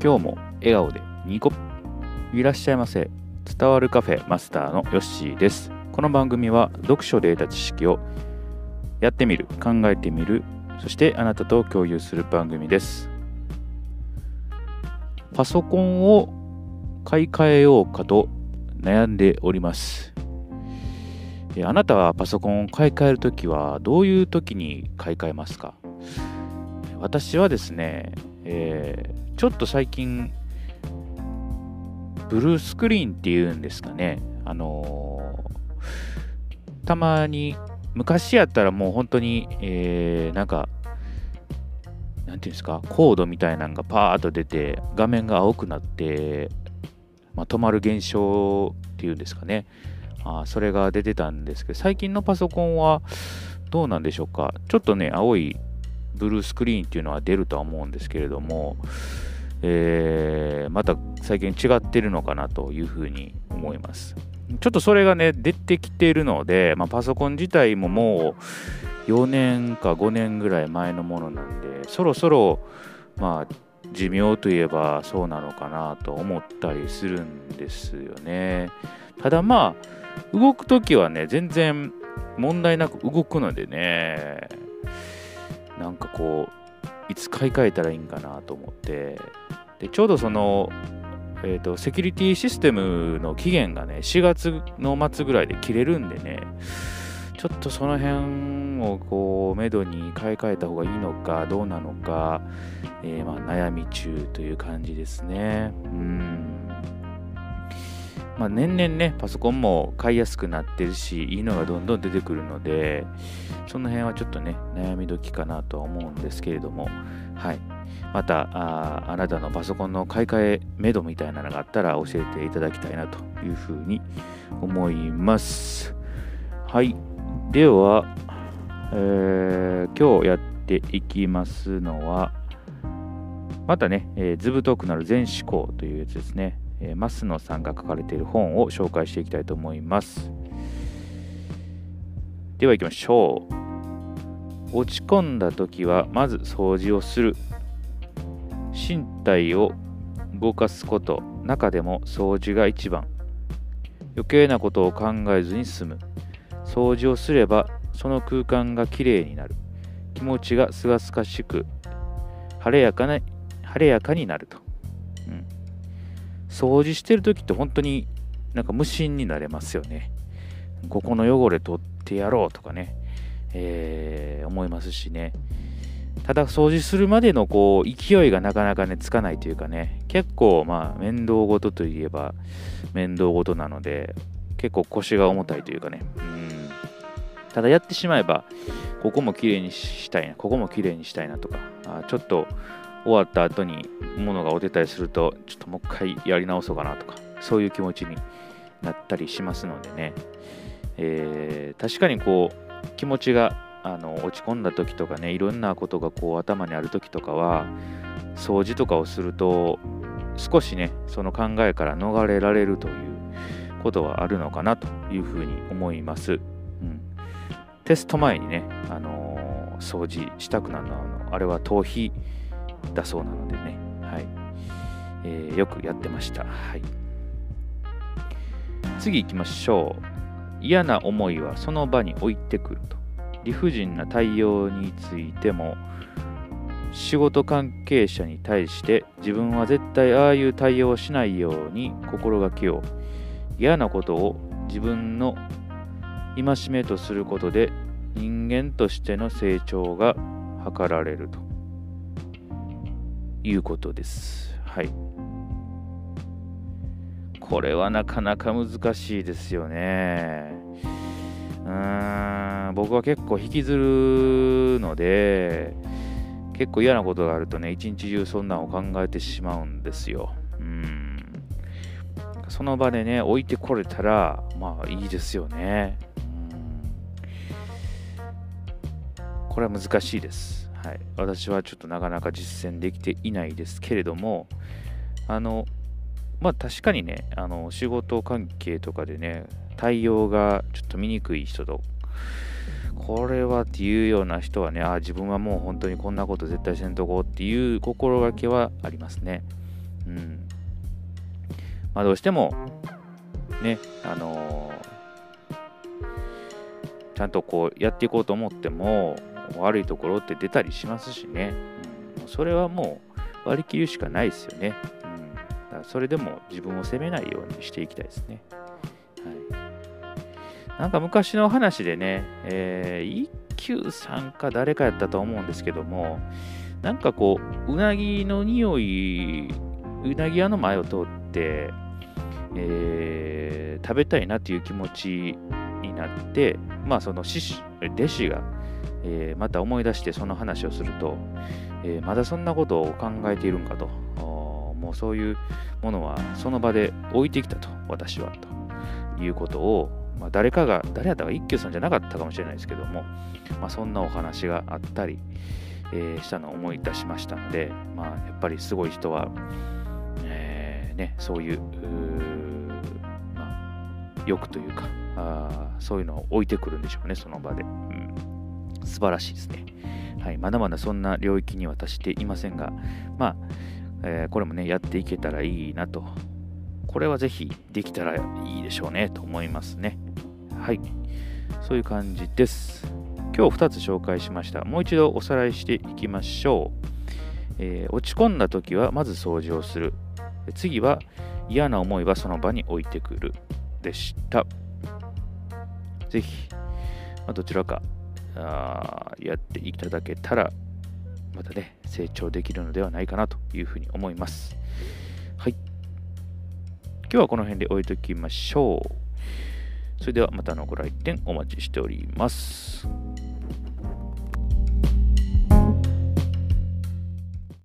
今日も笑顔でニコいらっしゃいませ。伝わるカフェマスターのヨッシーです。この番組は読書で得た知識をやってみる考えてみるそしてあなたと共有する番組です。パソコンを買い替えようかと悩んでおります。あなたはパソコンを買い替えるときはどういうときに買い替えますか？私はですね、えーちょっと最近、ブルースクリーンっていうんですかね、あのー、たまに、昔やったらもう本当に、えー、なんか、なんていうんですか、コードみたいなのがパーッと出て、画面が青くなって、まあ、止まる現象っていうんですかね、あそれが出てたんですけど、最近のパソコンはどうなんでしょうか、ちょっとね、青いブルースクリーンっていうのは出るとは思うんですけれども、えー、また最近違ってるのかなというふうに思います。ちょっとそれがね、出てきているので、まあ、パソコン自体ももう4年か5年ぐらい前のものなんで、そろそろ、まあ、寿命といえばそうなのかなと思ったりするんですよね。ただまあ、動くときはね、全然問題なく動くのでね、なんかこういつ買い替えたらいいんかなと思って。でちょうどその、えーと、セキュリティシステムの期限がね4月の末ぐらいで切れるんでねちょっとその辺をこうめどに買い替えた方がいいのかどうなのか、えー、まあ悩み中という感じですね。うん。まあ、年々ね、パソコンも買いやすくなってるし、いいのがどんどん出てくるので、その辺はちょっとね、悩み時かなとは思うんですけれども、はい。また、ああなたのパソコンの買い替え目処みたいなのがあったら教えていただきたいなというふうに思います。はい。では、えー、今日やっていきますのは、またね、えー、図太くなる全思考というやつですね。えー、増野さんが書かれている本を紹介していきたいと思います。では行きましょう。落ち込んだ時はまず掃除をする。身体を動かすこと、中でも掃除が一番。余計なことを考えずに済む。掃除をすればその空間がきれいになる。気持ちがすがすかしく、晴れやかな晴れやかになると。掃除してる時って本当になんか無心になれますよね。ここの汚れ取ってやろうとかね、えー、思いますしね。ただ掃除するまでのこう勢いがなかなかねつかないというかね結構まあ面倒事といえば面倒事なので結構腰が重たいというかねうんただやってしまえばここも綺麗にしたいなここも綺麗にしたいなとかあちょっと終わった後に物が落ちたりすると、ちょっともう一回やり直そうかなとか、そういう気持ちになったりしますのでね、えー、確かにこう、気持ちがあの落ち込んだ時とかね、いろんなことがこう頭にある時とかは、掃除とかをすると、少しね、その考えから逃れられるということはあるのかなというふうに思います。うん、テスト前にね、あのー、掃除したくなるのは、あれは頭皮だそうなのでね、はいえー、よくやってました。はい、次行きましょう。嫌な思いはその場に置いてくると。理不尽な対応についても、仕事関係者に対して自分は絶対ああいう対応をしないように心がけよう。嫌なことを自分の戒めとすることで人間としての成長が図られると。いうことです。はい。これはなかなか難しいですよね。うーん、僕は結構引きずるので、結構嫌なことがあるとね、一日中そんなんを考えてしまうんですよ。うん。その場でね、置いてこれたら、まあいいですよね。これは難しいです。はい、私はちょっとなかなか実践できていないですけれども、あの、まあ確かにね、あの仕事関係とかでね、対応がちょっと見にくい人と、これはっていうような人はね、あ自分はもう本当にこんなこと絶対せんとこうっていう心がけはありますね。うんまあ、どうしてもねあのー、ちゃんとこうやっていこうと思っても悪いところって出たりしますしね、うん、それはもう割り切るしかないですよね、うん、だからそれでも自分を責めないようにしていきたいですね、はい、なんか昔の話でね、えー、一休さんか誰かやったと思うんですけどもなんかこううなぎの匂いうなぎ屋の前を通ってえー、食べたいなという気持ちになって、まあ、その弟子が、えー、また思い出してその話をすると、えー、まだそんなことを考えているんかと、もうそういうものはその場で置いてきたと、私は、ということを、まあ、誰かが、誰やったか一休さんじゃなかったかもしれないですけども、まあ、そんなお話があったり、えー、したのを思い出しましたので、まあ、やっぱりすごい人は、えーね、そういう欲というかあそういうのを置いてくるんでしょうねその場で、うん、素晴らしいですね、はい、まだまだそんな領域には達していませんがまあ、えー、これもねやっていけたらいいなと。これはぜひできたらいいでしょうねと思いますね。はいそういう感じです。今日2つ紹介しました。もう一度おさらいしていきましょう、えー、落ち込んだ時はまず掃除をする。次は嫌な思いはその場に置いてくる。でした。ぜひ、まあ、どちらかあやっていただけたら、またね、成長できるのではないかなというふうに思います。はい。今日はこの辺で置いときましょう。それではまたのご来店お待ちしております。